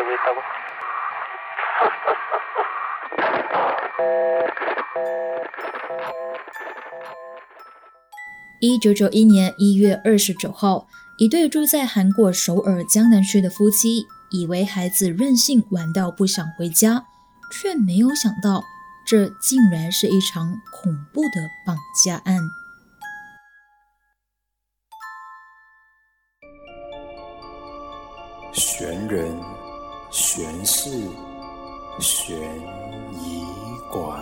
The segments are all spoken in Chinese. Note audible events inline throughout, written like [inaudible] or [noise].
되고 있다고? 一九九一年一月二十九号，一对住在韩国首尔江南区的夫妻，以为孩子任性玩到不想回家，却没有想到，这竟然是一场恐怖的绑架案。悬人、 是、悬疑馆。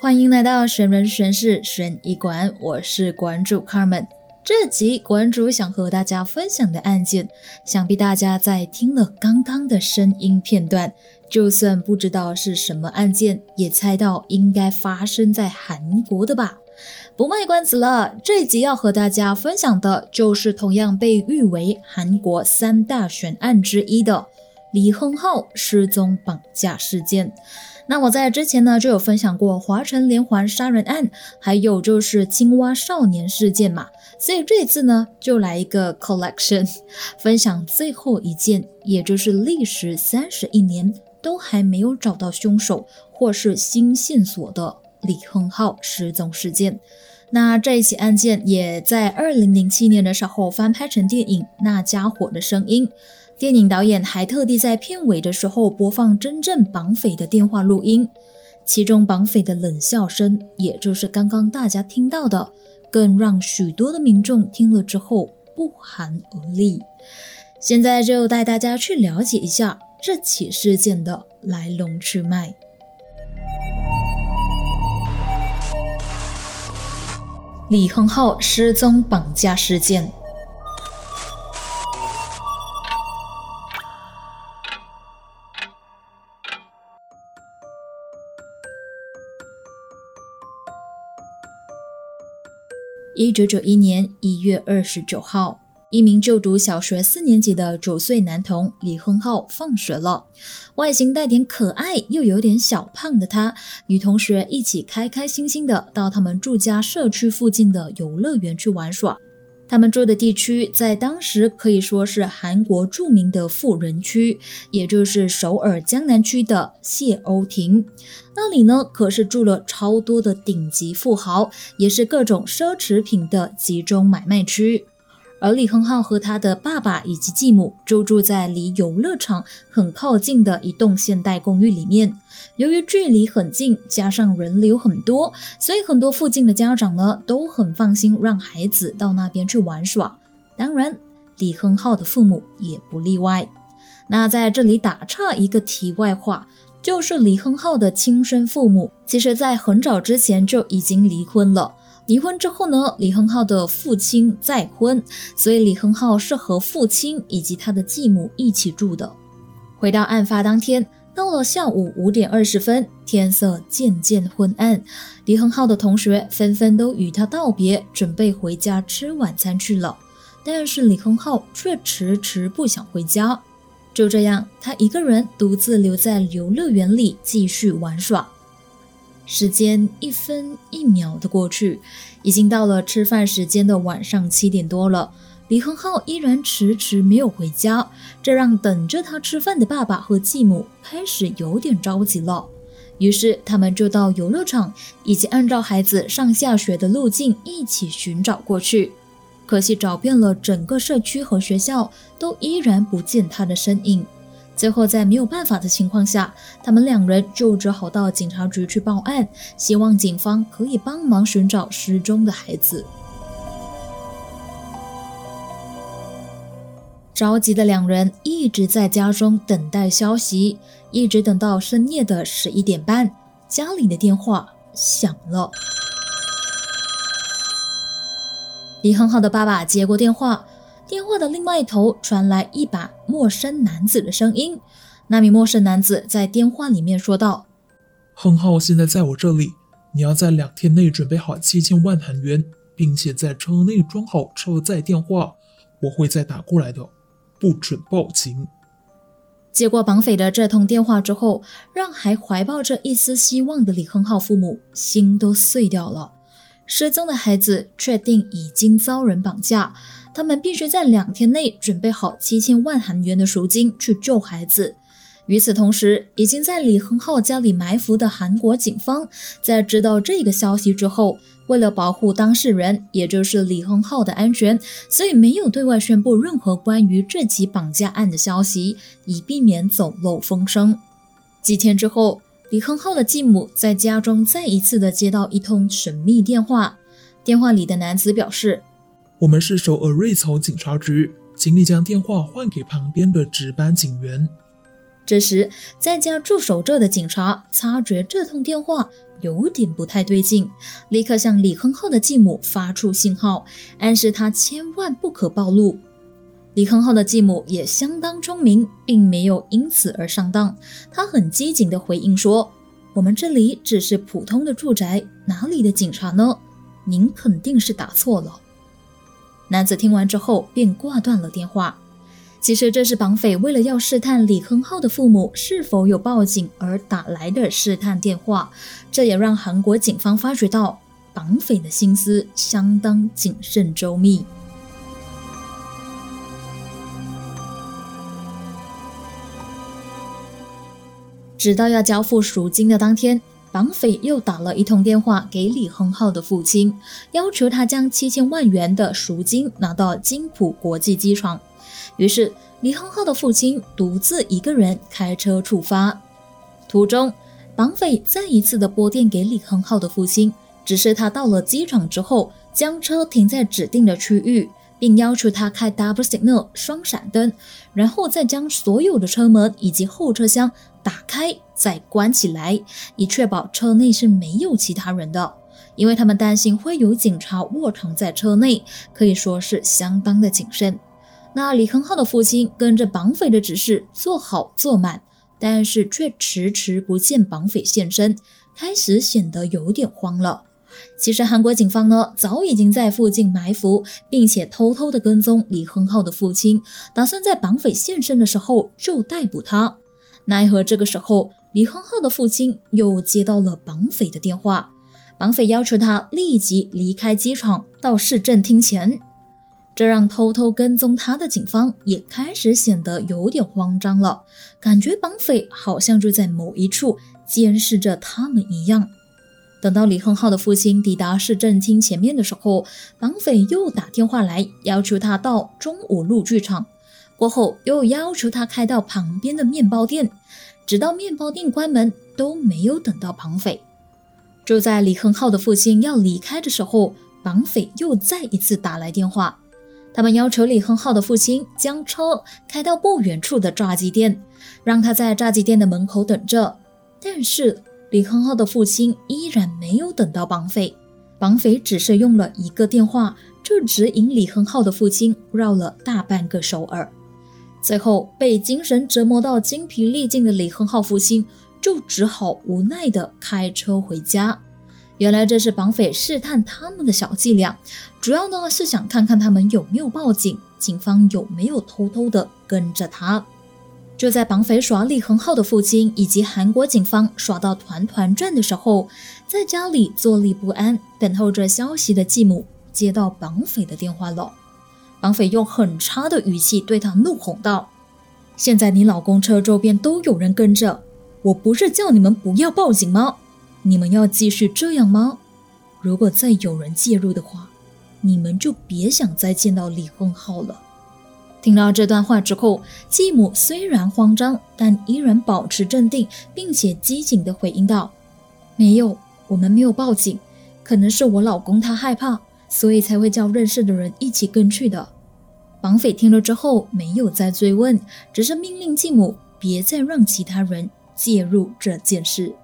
欢迎来到悬人悬事悬疑馆，我是馆主 Carmen。这集馆主想和大家分享的案件，想必大家在听了刚刚的声音片段，就算不知道是什么案件，也猜到应该发生在韩国的吧？不卖关子了，这集要和大家分享的就是同样被誉为韩国三大悬案之一的李亨浩失踪绑架事件。那我在之前呢就有分享过华城连环杀人案，还有就是青蛙少年事件嘛，所以这次呢就来一个 collection，[laughs] 分享最后一件，也就是历时三十一年都还没有找到凶手或是新线索的李亨浩失踪事件。那这一起案件也在二零零七年的时候翻拍成电影《那家伙的声音》。电影导演还特地在片尾的时候播放真正绑匪的电话录音，其中绑匪的冷笑声，也就是刚刚大家听到的，更让许多的民众听了之后不寒而栗。现在就带大家去了解一下这起事件的来龙去脉。李亨浩失踪绑架事件。一九九一年一月二十九号，一名就读小学四年级的九岁男童李亨浩放学了。外形带点可爱又有点小胖的他，与同学一起开开心心的到他们住家社区附近的游乐园去玩耍。他们住的地区在当时可以说是韩国著名的富人区，也就是首尔江南区的谢欧亭。那里呢，可是住了超多的顶级富豪，也是各种奢侈品的集中买卖区。而李亨浩和他的爸爸以及继母就住在离游乐场很靠近的一栋现代公寓里面。由于距离很近，加上人流很多，所以很多附近的家长呢都很放心让孩子到那边去玩耍。当然，李亨浩的父母也不例外。那在这里打岔一个题外话，就是李亨浩的亲生父母，其实在很早之前就已经离婚了。离婚之后呢，李亨浩的父亲再婚，所以李亨浩是和父亲以及他的继母一起住的。回到案发当天。到了下午五点二十分，天色渐渐昏暗，李亨浩的同学纷纷都与他道别，准备回家吃晚餐去了。但是李亨浩却迟迟不想回家。就这样，他一个人独自留在游乐园里继续玩耍。时间一分一秒的过去，已经到了吃饭时间的晚上七点多了。李恒浩依然迟迟没有回家，这让等着他吃饭的爸爸和继母开始有点着急了。于是他们就到游乐场，以及按照孩子上下学的路径一起寻找过去。可惜找遍了整个社区和学校，都依然不见他的身影。最后在没有办法的情况下，他们两人就只好到警察局去报案，希望警方可以帮忙寻找失踪的孩子。着急的两人一直在家中等待消息，一直等到深夜的十一点半，家里的电话响了。李亨浩的爸爸接过电话，电话的另外一头传来一把陌生男子的声音。那名陌生男子在电话里面说道：“亨浩现在在我这里，你要在两天内准备好七千万韩元，并且在车内装好车载电话，我会再打过来的。”不准报警！接过绑匪的这通电话之后，让还怀抱着一丝希望的李亨浩父母心都碎掉了。失踪的孩子确定已经遭人绑架，他们必须在两天内准备好七千万韩元的赎金去救孩子。与此同时，已经在李亨浩家里埋伏的韩国警方，在知道这个消息之后，为了保护当事人，也就是李亨浩的安全，所以没有对外宣布任何关于这起绑架案的消息，以避免走漏风声。几天之后，李亨浩的继母在家中再一次的接到一通神秘电话，电话里的男子表示：“我们是首尔瑞草警察局，请你将电话换给旁边的值班警员。”这时，在家驻守着的警察察觉这通电话有点不太对劲，立刻向李亨浩的继母发出信号，暗示他千万不可暴露。李亨浩的继母也相当聪明，并没有因此而上当。他很机警地回应说：“我们这里只是普通的住宅，哪里的警察呢？您肯定是打错了。”男子听完之后便挂断了电话。其实这是绑匪为了要试探李亨浩的父母是否有报警而打来的试探电话，这也让韩国警方发觉到绑匪的心思相当谨慎周密。直到要交付赎金的当天，绑匪又打了一通电话给李亨浩的父亲，要求他将七千万元的赎金拿到金浦国际机场。于是，李亨浩的父亲独自一个人开车出发。途中，绑匪再一次的拨电给李亨浩的父亲，指示他到了机场之后，将车停在指定的区域，并要求他开 double signal 双闪灯，然后再将所有的车门以及后车厢打开再关起来，以确保车内是没有其他人的。因为他们担心会有警察卧藏在车内，可以说是相当的谨慎。那李亨浩的父亲跟着绑匪的指示做好做满，但是却迟迟不见绑匪现身，开始显得有点慌了。其实韩国警方呢早已经在附近埋伏，并且偷偷的跟踪李亨浩的父亲，打算在绑匪现身的时候就逮捕他。奈何这个时候，李亨浩的父亲又接到了绑匪的电话，绑匪要求他立即离开机场到市政厅前。这让偷偷跟踪他的警方也开始显得有点慌张了，感觉绑匪好像就在某一处监视着他们一样。等到李亨浩的父亲抵达市政厅前面的时候，绑匪又打电话来要求他到中五路剧场，过后又要求他开到旁边的面包店，直到面包店关门都没有等到绑匪。就在李亨浩的父亲要离开的时候，绑匪又再一次打来电话。他们要求李亨浩的父亲将车开到不远处的炸鸡店，让他在炸鸡店的门口等着。但是李亨浩的父亲依然没有等到绑匪，绑匪只是用了一个电话，就指引李亨浩的父亲绕了大半个首尔。最后被精神折磨到精疲力尽的李亨浩父亲，就只好无奈地开车回家。原来这是绑匪试探他们的小伎俩，主要呢是想看看他们有没有报警，警方有没有偷偷的跟着他。就在绑匪耍李恒浩的父亲以及韩国警方耍到团团转的时候，在家里坐立不安等候着消息的继母接到绑匪的电话了。绑匪用很差的语气对他怒吼道：“现在你老公车周边都有人跟着，我不是叫你们不要报警吗？”你们要继续这样吗？如果再有人介入的话，你们就别想再见到李亨浩了。听到这段话之后，继母虽然慌张，但依然保持镇定，并且机警地回应道：“没有，我们没有报警，可能是我老公他害怕，所以才会叫认识的人一起跟去的。”绑匪听了之后没有再追问，只是命令继母别再让其他人介入这件事。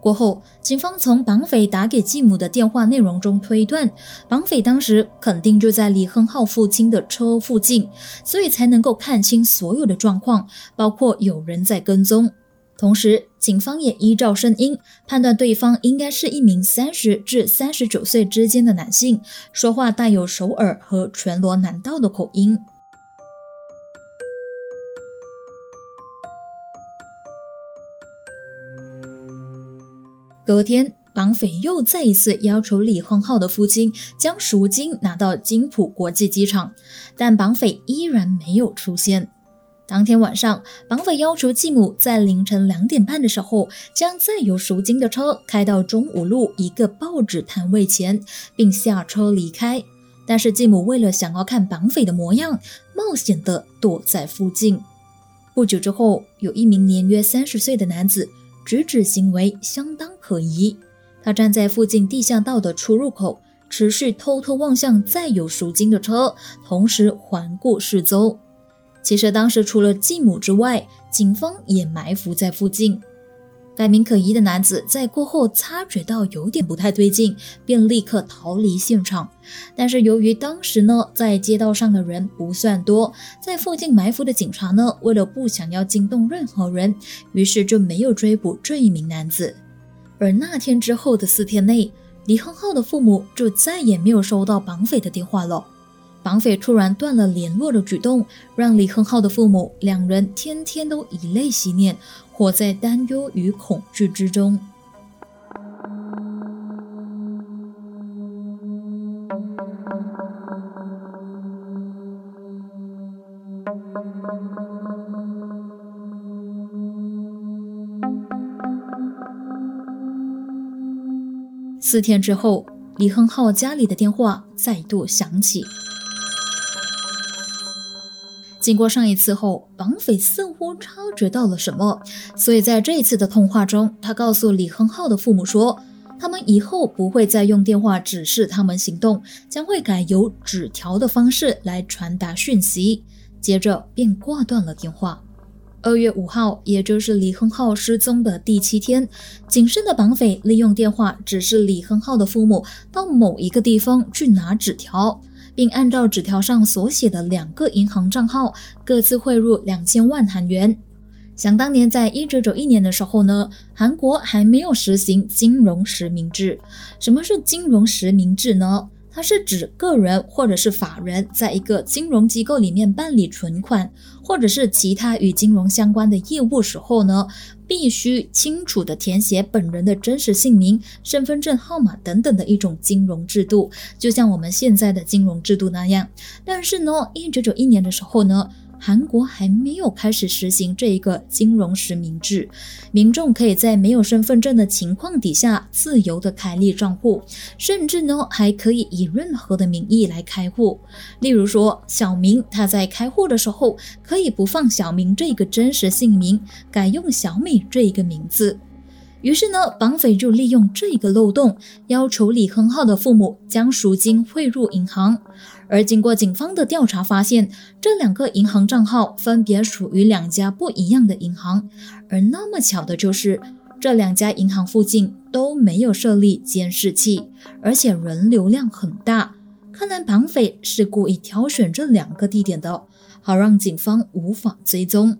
过后，警方从绑匪打给继母的电话内容中推断，绑匪当时肯定就在李亨浩父亲的车附近，所以才能够看清所有的状况，包括有人在跟踪。同时，警方也依照声音判断对方应该是一名三十至三十九岁之间的男性，说话带有首尔和全罗南道的口音。隔天，绑匪又再一次要求李亨浩的父亲将赎金拿到金浦国际机场，但绑匪依然没有出现。当天晚上，绑匪要求继母在凌晨两点半的时候，将载有赎金的车开到中五路一个报纸摊位前，并下车离开。但是继母为了想要看绑匪的模样，冒险地躲在附近。不久之后，有一名年约三十岁的男子，举止行为相当可疑。他站在附近地下道的出入口，持续偷偷望向载有赎金的车，同时环顾四周。其实当时除了继母之外，警方也埋伏在附近。该名可疑的男子在过后察觉到有点不太对劲，便立刻逃离现场。但是由于当时呢，在街道上的人不算多，在附近埋伏的警察呢，为了不想要惊动任何人，于是就没有追捕这一名男子。而那天之后的四天内，李亨浩的父母就再也没有收到绑匪的电话了。绑匪突然断了联络的举动，让李亨浩的父母两人天天都以泪洗面，活在担忧与恐惧之中。四天之后，李亨浩家里的电话再度响起。经过上一次后，绑匪似乎察觉到了什么，所以在这一次的通话中，他告诉李亨浩的父母说，他们以后不会再用电话指示他们行动，将会改由纸条的方式来传达讯息。接着便挂断了电话。二月五号，也就是李亨浩失踪的第七天，谨慎的绑匪利用电话指示李亨浩的父母到某一个地方去拿纸条。并按照纸条上所写的两个银行账号，各自汇入两千万韩元。想当年，在一九九一年的时候呢，韩国还没有实行金融实名制。什么是金融实名制呢？它是指个人或者是法人在一个金融机构里面办理存款，或者是其他与金融相关的业务时候呢，必须清楚的填写本人的真实姓名、身份证号码等等的一种金融制度，就像我们现在的金融制度那样。但是呢，一九九一年的时候呢。韩国还没有开始实行这一个金融实名制，民众可以在没有身份证的情况底下自由的开立账户，甚至呢还可以以任何的名义来开户。例如说，小明他在开户的时候可以不放小明这个真实姓名，改用小美这一个名字。于是呢，绑匪就利用这个漏洞，要求李亨浩的父母将赎金汇入银行。而经过警方的调查，发现这两个银行账号分别属于两家不一样的银行，而那么巧的就是这两家银行附近都没有设立监视器，而且人流量很大。看来绑匪是故意挑选这两个地点的，好让警方无法追踪。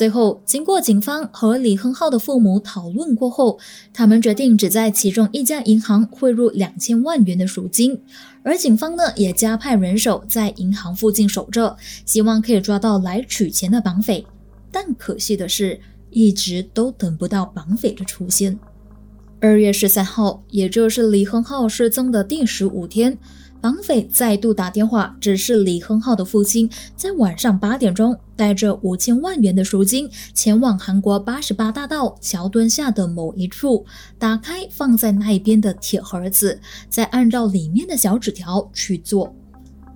最后，经过警方和李亨浩的父母讨论过后，他们决定只在其中一家银行汇入两千万元的赎金。而警方呢，也加派人手在银行附近守着，希望可以抓到来取钱的绑匪。但可惜的是，一直都等不到绑匪的出现。二月十三号，也就是李亨浩失踪的第十五天。绑匪再度打电话，指示李亨浩的父亲在晚上八点钟带着五千万元的赎金前往韩国八十八大道桥墩下的某一处，打开放在那一边的铁盒子，再按照里面的小纸条去做。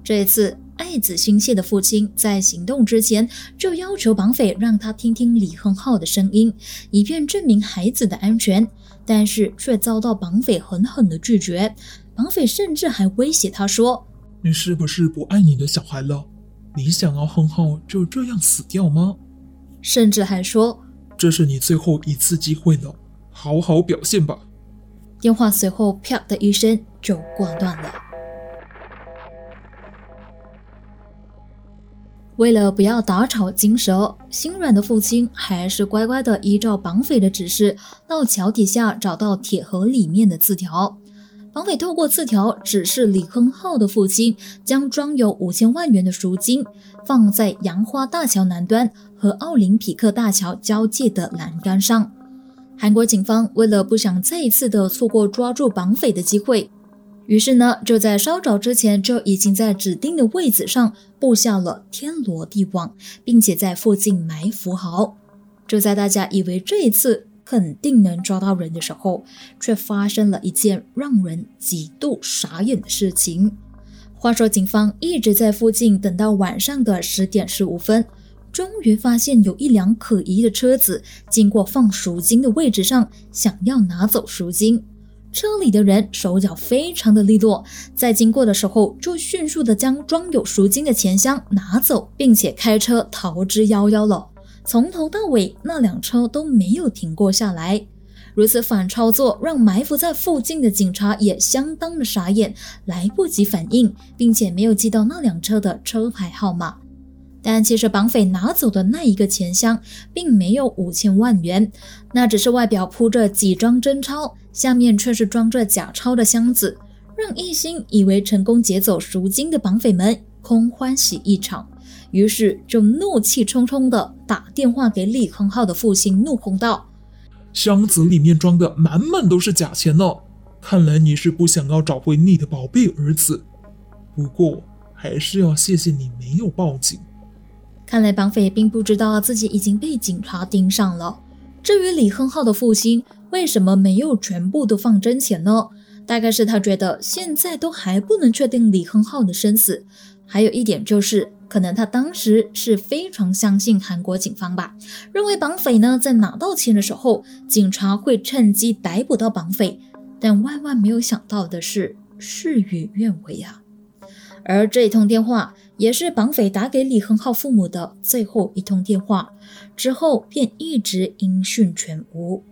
这一次，爱子心切的父亲在行动之前就要求绑匪让他听听李亨浩的声音，以便证明孩子的安全，但是却遭到绑匪狠狠的拒绝。绑匪甚至还威胁他说：“你是不是不爱你的小孩了？你想要亨浩就这样死掉吗？”甚至还说：“这是你最后一次机会了，好好表现吧。”电话随后“啪”的一声就挂断了。为了不要打草惊蛇，心软的父亲还是乖乖的依照绑匪的指示，到桥底下找到铁盒里面的字条。绑匪透过字条指示李亨浩的父亲，将装有五千万元的赎金放在杨花大桥南端和奥林匹克大桥交界的栏杆上。韩国警方为了不想再一次的错过抓住绑匪的机会，于是呢，就在稍早之前就已经在指定的位置上布下了天罗地网，并且在附近埋伏好。就在大家以为这一次肯定能抓到人的时候，却发生了一件让人极度傻眼的事情。话说，警方一直在附近等到晚上的十点十五分，终于发现有一辆可疑的车子经过放赎金的位置上，想要拿走赎金。车里的人手脚非常的利落，在经过的时候就迅速的将装有赎金的钱箱拿走，并且开车逃之夭夭了。从头到尾，那辆车都没有停过下来。如此反操作，让埋伏在附近的警察也相当的傻眼，来不及反应，并且没有记到那辆车的车牌号码。但其实绑匪拿走的那一个钱箱，并没有五千万元，那只是外表铺着几张真钞，下面却是装着假钞的箱子，让一心以为成功劫走赎金的绑匪们空欢喜一场。于是就怒气冲冲地打电话给李亨浩的父亲，怒吼道。箱子里面装的满满都是假钱呢，看来你是不想要找回你的宝贝儿子。不过还是要谢谢你没有报警。看来绑匪并不知道自己已经被警察盯上了。至于李亨浩的父亲为什么没有全部都放真钱呢？大概是他觉得现在都还不能确定李亨浩的生死。还有一点就是。可能他当时是非常相信韩国警方吧，认为绑匪呢在拿到钱的时候，警察会趁机逮捕到绑匪。但万万没有想到的是，事与愿违啊！而这一通电话也是绑匪打给李恒浩父母的最后一通电话，之后便一直音讯全无。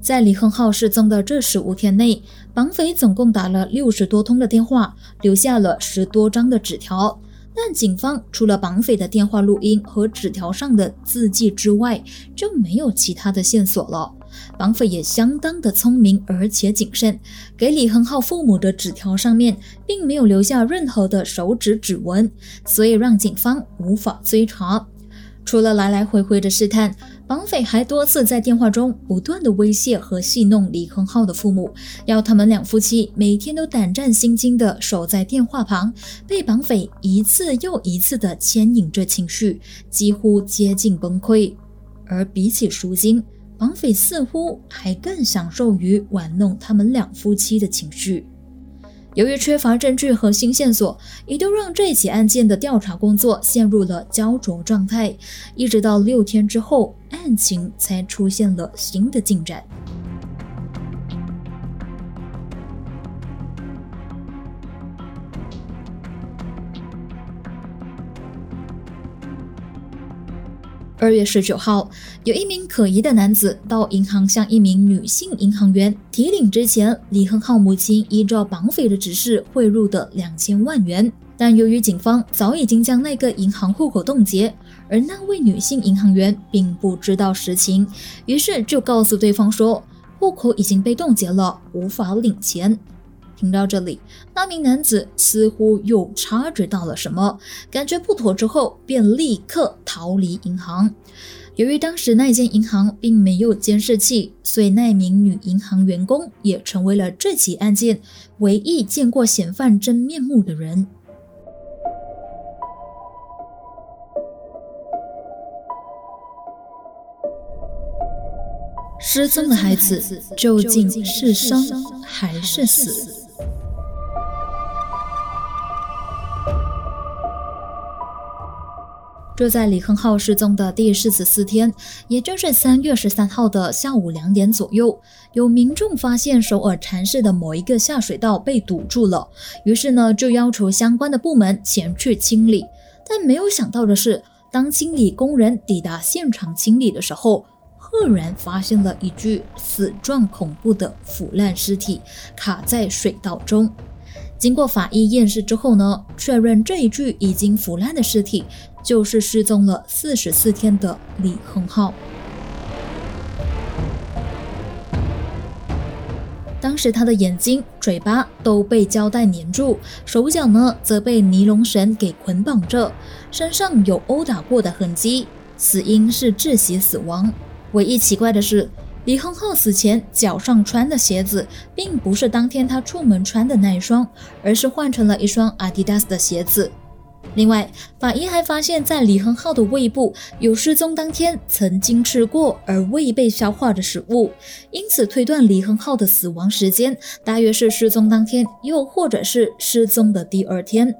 在李亨浩失踪的这十五天内，绑匪总共打了六十多通的电话，留下了十多张的纸条。但警方除了绑匪的电话录音和纸条上的字迹之外，就没有其他的线索了。绑匪也相当的聪明，而且谨慎，给李亨浩父母的纸条上面并没有留下任何的手指指纹，所以让警方无法追查。除了来来回回的试探。绑匪还多次在电话中不断的威胁和戏弄李亨浩的父母，要他们两夫妻每天都胆战心惊的守在电话旁，被绑匪一次又一次的牵引着情绪，几乎接近崩溃。而比起赎金，绑匪似乎还更享受于玩弄他们两夫妻的情绪。由于缺乏证据和新线索，一度让这起案件的调查工作陷入了焦灼状态。一直到六天之后，案情才出现了新的进展。二月十九号，有一名可疑的男子到银行向一名女性银行员提领之前李亨浩母亲依照绑匪的指示汇入的两千万元。但由于警方早已经将那个银行户口冻结，而那位女性银行员并不知道实情，于是就告诉对方说，户口已经被冻结了，无法领钱。听到这里，那名男子似乎又察觉到了什么，感觉不妥之后，便立刻逃离银行。由于当时那间银行并没有监视器，所以那名女银行员工也成为了这起案件唯一见过嫌犯真面目的人。失踪的孩子究竟是生还是死？就在李亨浩失踪的第四十四天，也就是三月十三号的下午两点左右，有民众发现首尔禅市的某一个下水道被堵住了，于是呢就要求相关的部门前去清理。但没有想到的是，当清理工人抵达现场清理的时候，赫然发现了一具死状恐怖的腐烂尸体卡在水道中。经过法医验尸之后呢，确认这一具已经腐烂的尸体。就是失踪了四十四天的李恒浩。当时他的眼睛、嘴巴都被胶带粘住，手脚呢则被尼龙绳给捆绑着，身上有殴打过的痕迹，死因是窒息死亡。唯一奇怪的是，李亨浩死前脚上穿的鞋子并不是当天他出门穿的那一双，而是换成了一双阿迪达斯的鞋子。另外，法医还发现，在李亨浩的胃部有失踪当天曾经吃过而未被消化的食物，因此推断李亨浩的死亡时间大约是失踪当天，又或者是失踪的第二天。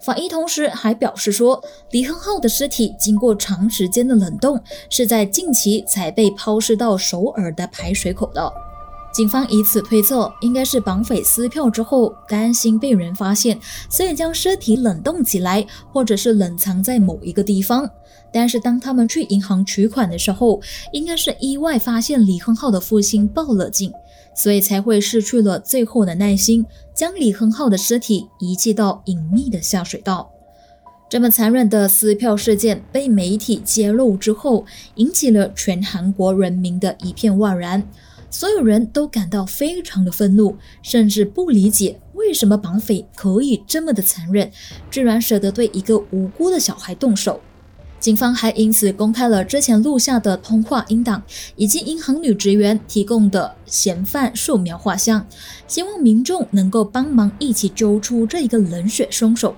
法医同时还表示说，李亨浩的尸体经过长时间的冷冻，是在近期才被抛尸到首尔的排水口的。警方以此推测，应该是绑匪撕票之后担心被人发现，所以将尸体冷冻起来，或者是冷藏在某一个地方。但是当他们去银行取款的时候，应该是意外发现李亨浩的父亲报了警，所以才会失去了最后的耐心，将李亨浩的尸体遗弃到隐秘的下水道。这么残忍的撕票事件被媒体揭露之后，引起了全韩国人民的一片哗然。所有人都感到非常的愤怒，甚至不理解为什么绑匪可以这么的残忍，居然舍得对一个无辜的小孩动手。警方还因此公开了之前录下的通话音档，以及银行女职员提供的嫌犯素描画像，希望民众能够帮忙一起揪出这一个冷血凶手。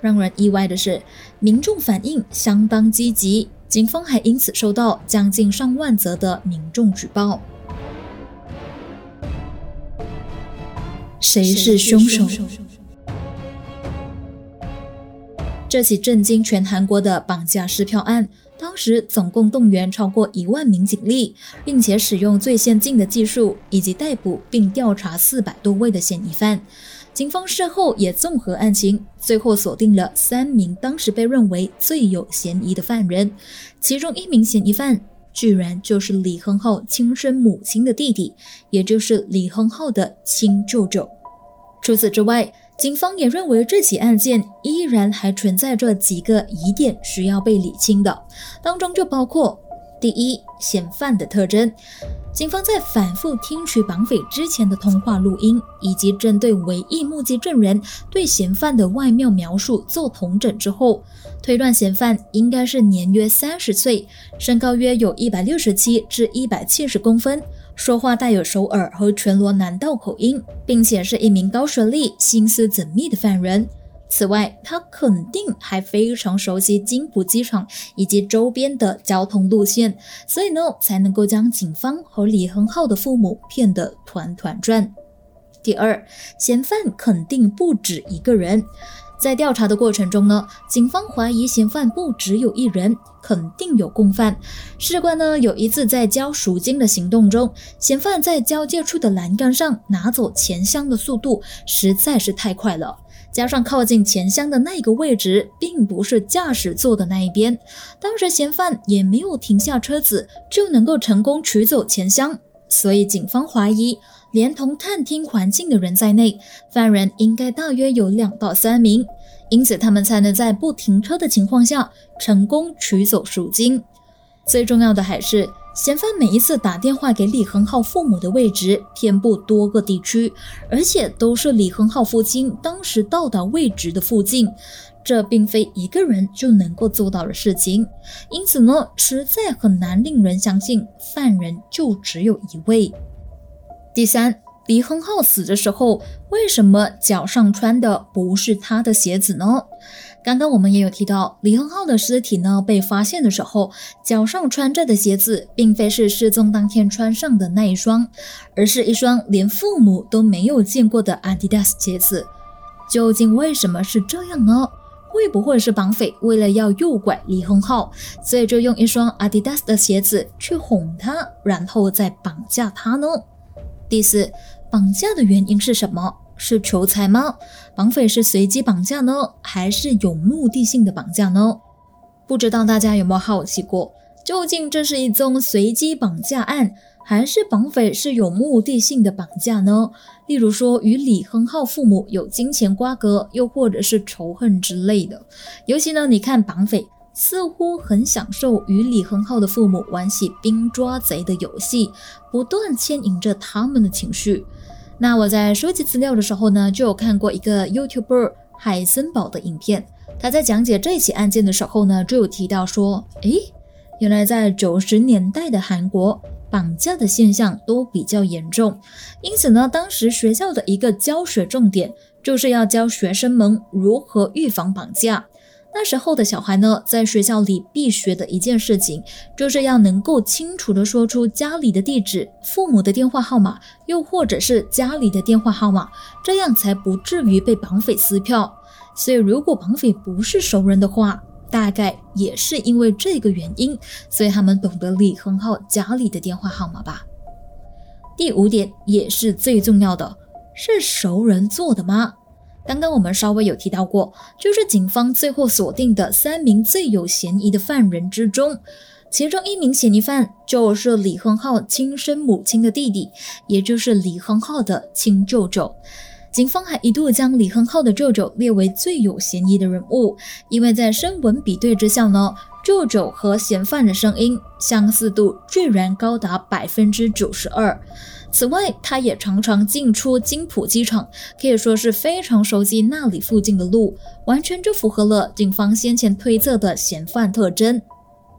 让人意外的是，民众反应相当积极，警方还因此收到将近上万则的民众举报。谁是凶手？这起震惊全韩国的绑架撕票案，当时总共动员超过一万名警力，并且使用最先进的技术，以及逮捕并调查四百多位的嫌疑犯。警方事后也综合案情，最后锁定了三名当时被认为最有嫌疑的犯人，其中一名嫌疑犯。居然就是李亨浩亲生母亲的弟弟，也就是李亨浩的亲舅舅。除此之外，警方也认为这起案件依然还存在着几个疑点需要被理清的，当中就包括第一，嫌犯的特征。警方在反复听取绑匪之前的通话录音，以及针对唯一目击证人对嫌犯的外貌描述做同诊之后，推断嫌犯应该是年约三十岁，身高约有一百六十七至一百七十公分，说话带有首尔和全罗南道口音，并且是一名高学历、心思缜密的犯人。此外，他肯定还非常熟悉金浦机场以及周边的交通路线，所以呢，才能够将警方和李亨浩的父母骗得团团转。第二，嫌犯肯定不止一个人。在调查的过程中呢，警方怀疑嫌犯不只有一人，肯定有共犯。事关呢，有一次在交赎金的行动中，嫌犯在交界处的栏杆上拿走钱箱的速度实在是太快了。加上靠近钱箱的那个位置，并不是驾驶座的那一边，当时嫌犯也没有停下车子，就能够成功取走钱箱。所以警方怀疑，连同探听环境的人在内，犯人应该大约有两到三名，因此他们才能在不停车的情况下成功取走赎金。最重要的还是。嫌犯每一次打电话给李恒浩父母的位置遍布多个地区，而且都是李恒浩父亲当时到达位置的附近，这并非一个人就能够做到的事情。因此呢，实在很难令人相信犯人就只有一位。第三，李亨浩死的时候，为什么脚上穿的不是他的鞋子呢？刚刚我们也有提到，李亨浩的尸体呢被发现的时候，脚上穿着的鞋子并非是失踪当天穿上的那一双，而是一双连父母都没有见过的阿迪达斯鞋子。究竟为什么是这样呢？会不会是绑匪为了要诱拐李亨浩，所以就用一双阿迪达斯的鞋子去哄他，然后再绑架他呢？第四，绑架的原因是什么？是求财吗？绑匪是随机绑架呢，还是有目的性的绑架呢？不知道大家有没有好奇过，究竟这是一宗随机绑架案，还是绑匪是有目的性的绑架呢？例如说，与李亨浩父母有金钱瓜葛，又或者是仇恨之类的。尤其呢，你看绑匪似乎很享受与李亨浩的父母玩起兵抓贼的游戏，不断牵引着他们的情绪。那我在收集资料的时候呢，就有看过一个 YouTuber 海森堡的影片，他在讲解这起案件的时候呢，就有提到说，诶，原来在九十年代的韩国，绑架的现象都比较严重，因此呢，当时学校的一个教学重点就是要教学生们如何预防绑架。那时候的小孩呢，在学校里必学的一件事情，就是要能够清楚的说出家里的地址、父母的电话号码，又或者是家里的电话号码，这样才不至于被绑匪撕票。所以，如果绑匪不是熟人的话，大概也是因为这个原因，所以他们懂得李亨浩家里的电话号码吧。第五点也是最重要的，是熟人做的吗？刚刚我们稍微有提到过，就是警方最后锁定的三名最有嫌疑的犯人之中，其中一名嫌疑犯就是李亨浩亲生母亲的弟弟，也就是李亨浩的亲舅舅。警方还一度将李亨浩的舅舅列为最有嫌疑的人物，因为在声纹比对之下呢，舅舅和嫌犯的声音相似度居然高达百分之九十二。此外，他也常常进出金浦机场，可以说是非常熟悉那里附近的路，完全就符合了警方先前推测的嫌犯特征。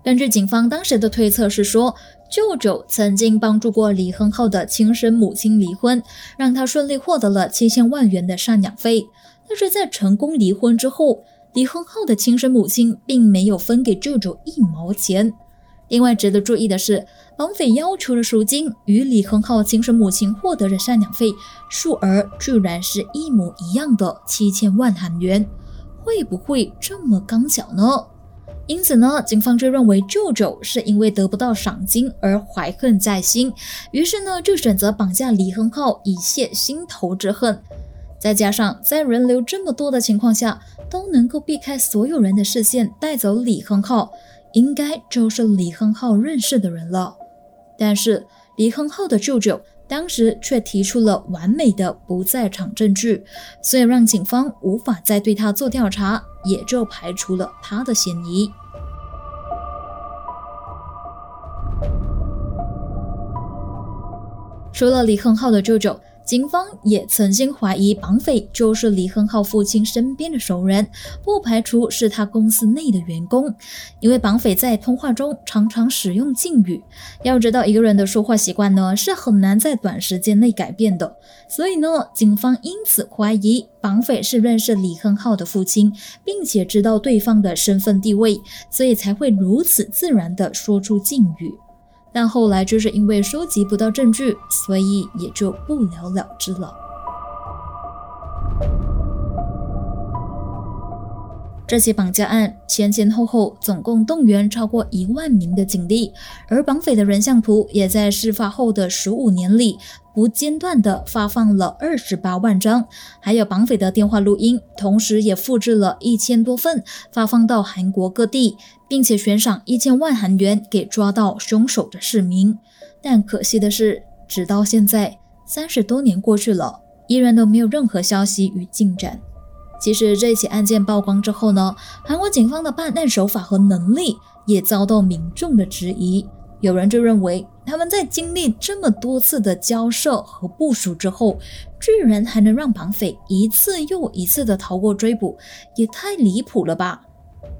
根据警方当时的推测是说，舅舅曾经帮助过李亨浩的亲生母亲离婚，让他顺利获得了七千万元的赡养费。但是在成功离婚之后，李亨浩的亲生母亲并没有分给舅舅一毛钱。另外值得注意的是，绑匪要求的赎金与李亨浩亲生母亲获得的赡养费数额居然是一模一样的七千万韩元，会不会这么刚巧呢？因此呢，警方就认为舅舅是因为得不到赏金而怀恨在心，于是呢就选择绑架李亨浩以泄心头之恨。再加上在人流这么多的情况下，都能够避开所有人的视线带走李亨浩。应该就是李亨浩认识的人了，但是李亨浩的舅舅当时却提出了完美的不在场证据，所以让警方无法再对他做调查，也就排除了他的嫌疑。除了李亨浩的舅舅。警方也曾经怀疑绑匪就是李亨浩父亲身边的熟人，不排除是他公司内的员工，因为绑匪在通话中常常使用敬语。要知道，一个人的说话习惯呢是很难在短时间内改变的，所以呢，警方因此怀疑绑匪是认识李亨浩的父亲，并且知道对方的身份地位，所以才会如此自然地说出敬语。但后来就是因为收集不到证据，所以也就不了了之了。这起绑架案前前后后总共动员超过一万名的警力，而绑匪的人像图也在事发后的十五年里。不间断地发放了二十八万张，还有绑匪的电话录音，同时也复制了一千多份，发放到韩国各地，并且悬赏一千万韩元给抓到凶手的市民。但可惜的是，直到现在，三十多年过去了，依然都没有任何消息与进展。其实这起案件曝光之后呢，韩国警方的办案手法和能力也遭到民众的质疑。有人就认为，他们在经历这么多次的交涉和部署之后，居然还能让绑匪一次又一次的逃过追捕，也太离谱了吧！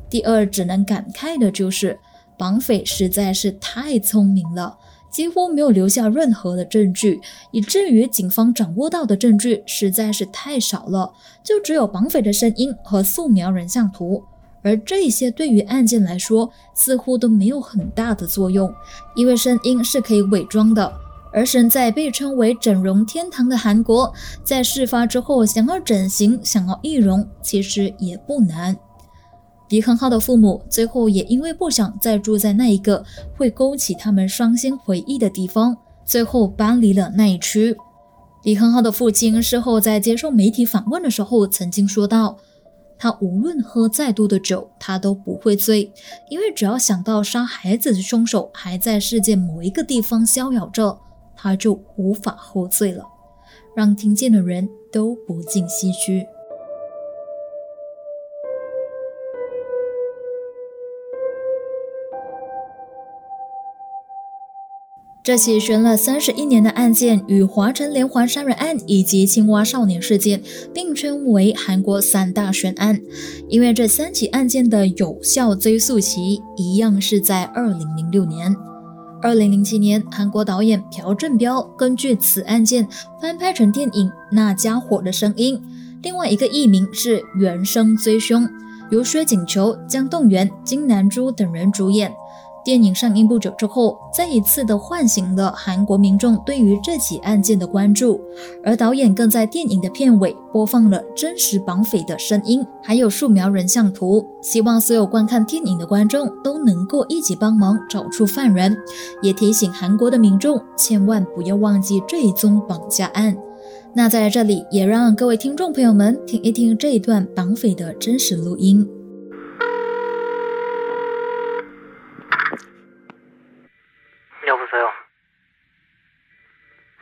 第二，只能感慨的就是，绑匪实在是太聪明了，几乎没有留下任何的证据，以至于警方掌握到的证据实在是太少了，就只有绑匪的声音和素描人像图。而这些对于案件来说，似乎都没有很大的作用，因为声音是可以伪装的。而身在被称为整容天堂的韩国，在事发之后想要整形、想要易容，其实也不难。李亨浩的父母最后也因为不想再住在那一个会勾起他们伤心回忆的地方，最后搬离了那一区。李亨浩的父亲事后在接受媒体访问的时候，曾经说道。他无论喝再多的酒，他都不会醉，因为只要想到杀孩子的凶手还在世界某一个地方逍遥着，他就无法喝醉了，让听见的人都不禁唏嘘。这起悬了三十一年的案件与华城连环杀人案以及青蛙少年事件并称为韩国三大悬案，因为这三起案件的有效追诉期一样是在二零零六年。二零零七年，韩国导演朴正彪根据此案件翻拍成电影《那家伙的声音》，另外一个译名是《原声追凶》，由薛景求、姜栋元、金南珠等人主演。电影上映不久之后，再一次的唤醒了韩国民众对于这起案件的关注，而导演更在电影的片尾播放了真实绑匪的声音，还有素描人像图，希望所有观看电影的观众都能够一起帮忙找出犯人，也提醒韩国的民众千万不要忘记这一宗绑架案。那在这里也让各位听众朋友们听一听这一段绑匪的真实录音。 보세요.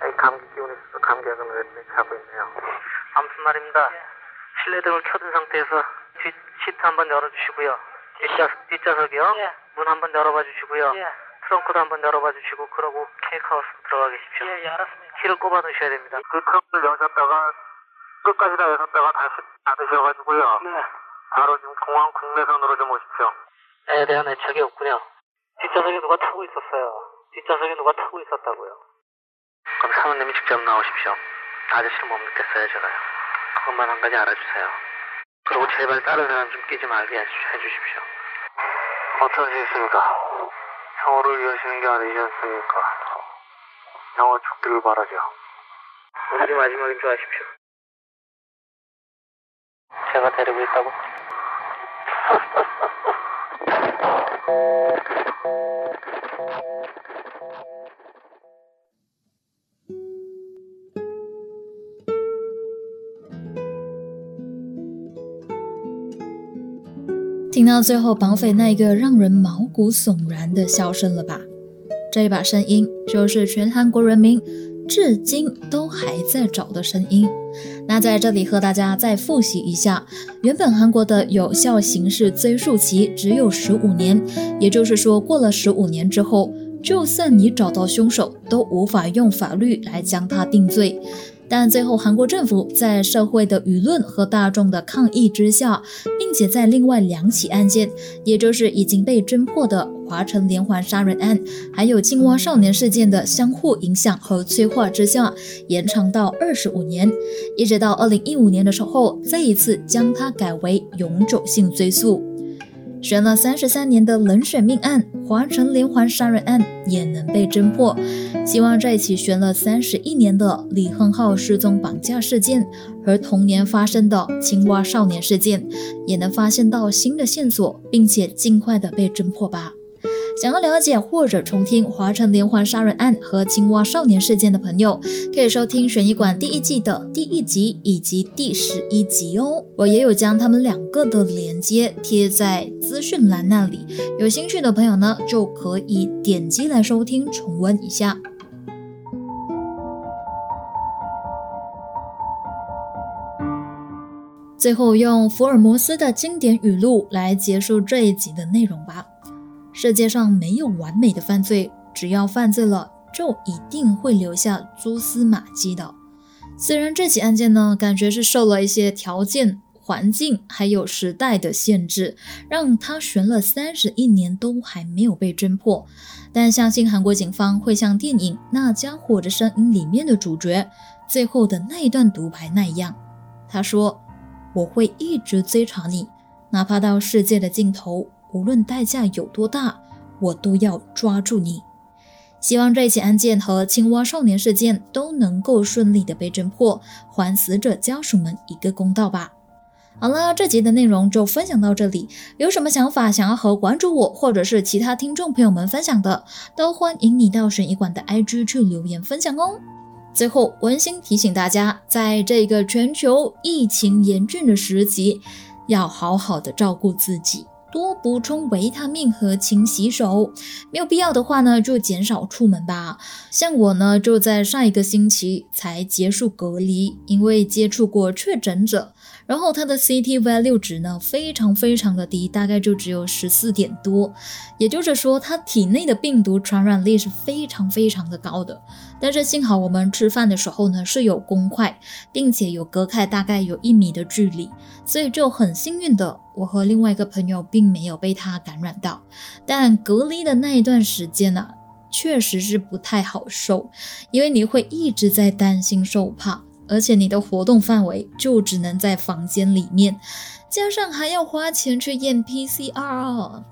아니, 감기 기운이 있어서 감기 약을 몇 자고 있네요. 아무튼 말입니다. 실내등을 켜둔 상태에서 뒷 시트 한번 열어주시고요. 뒷좌, 뒷좌석이요. 문 한번 열어봐 주시고요. 트렁크도 한번 열어봐 주시고 그러고 케이크하우스 들어가 계십시오. 예, 알았습니다. 키를 꼽아 놓으셔야 됩니다. 그 트렁크를 여셨다가 끝까지 다 여셨다가 다시 닫으셔가지고요. 네. 바로 지금 공항 국내선으로 좀 오십시오. 에 대한 애착이 없군요. 뒷좌석에 누가 타고 있었어요. 뒷좌석에 누가 타고 있었다고요. 그럼 사모님이 직접 나오십시오. 아저씨를 못 믿겠어요, 제가요. 그것만 한 가지 알아주세요. 그리고 제발 다른 사람 좀 끼지 말게 해주- 해주십시오. 어떤 수 있습니까? 형어를 위하시는 게 아니셨습니까? 형어 죽기를 바라죠. 오늘이 마지막인 줄 아십시오. 제가 데리고 있다고? [laughs] 听到最后绑匪那个让人毛骨悚然的笑声了吧？这一把声音就是全韩国人民至今都还在找的声音。那在这里和大家再复习一下，原本韩国的有效刑事追诉期只有十五年，也就是说过了十五年之后，就算你找到凶手，都无法用法律来将他定罪。但最后，韩国政府在社会的舆论和大众的抗议之下，并且在另外两起案件，也就是已经被侦破的华城连环杀人案，还有青蛙少年事件的相互影响和催化之下，延长到二十五年，一直到二零一五年的时候，再一次将它改为永久性追诉。悬了三十三年的冷水命案华城连环杀人案也能被侦破，希望这一起悬了三十一年的李亨浩失踪绑架事件和同年发生的青蛙少年事件，也能发现到新的线索，并且尽快的被侦破吧。想要了解或者重听华城连环杀人案和青蛙少年事件的朋友，可以收听悬疑馆第一季的第一集以及第十一集哦。我也有将他们两个的连接贴在资讯栏那里，有兴趣的朋友呢，就可以点击来收听重温一下。最后用福尔摩斯的经典语录来结束这一集的内容吧。世界上没有完美的犯罪，只要犯罪了，就一定会留下蛛丝马迹的。虽然这起案件呢，感觉是受了一些条件、环境还有时代的限制，让他悬了三十一年都还没有被侦破，但相信韩国警方会像电影《那家伙的声音》里面的主角最后的那一段独白那样，他说：“我会一直追查你，哪怕到世界的尽头。”无论代价有多大，我都要抓住你。希望这起案件和青蛙少年事件都能够顺利的被侦破，还死者家属们一个公道吧。好了，这集的内容就分享到这里。有什么想法想要和关注我或者是其他听众朋友们分享的，都欢迎你到悬疑馆的 IG 去留言分享哦。最后，温馨提醒大家，在这个全球疫情严峻的时期，要好好的照顾自己。多补充维他命和勤洗手，没有必要的话呢，就减少出门吧。像我呢，就在上一个星期才结束隔离，因为接触过确诊者，然后它的 CT value 值呢非常非常的低，大概就只有十四点多，也就是说它体内的病毒传染力是非常非常的高的。但是幸好我们吃饭的时候呢是有公筷，并且有隔开大概有一米的距离，所以就很幸运的我和另外一个朋友并没有被它感染到。但隔离的那一段时间呢，确实是不太好受，因为你会一直在担心受怕。而且你的活动范围就只能在房间里面，加上还要花钱去验 PCR，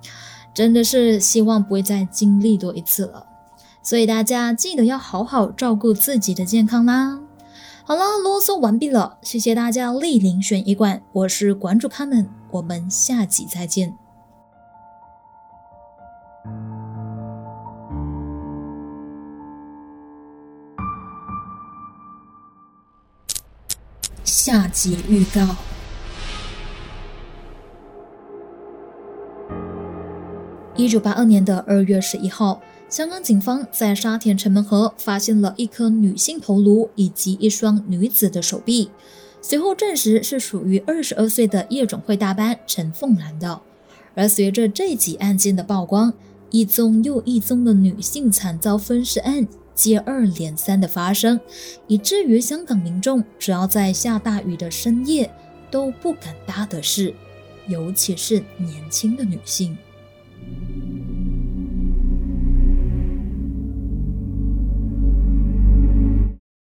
真的是希望不会再经历多一次了。所以大家记得要好好照顾自己的健康啦。好了，啰嗦完毕了，谢谢大家莅临选医馆，我是馆主卡们，我们下集再见。下集预告：一九八二年的二月十一号，香港警方在沙田城门河发现了一颗女性头颅以及一双女子的手臂，随后证实是属于二十二岁的夜总会大班陈凤兰的。而随着这起案件的曝光，一宗又一宗的女性惨遭分尸案。接二连三的发生，以至于香港民众只要在下大雨的深夜都不敢搭的士，尤其是年轻的女性。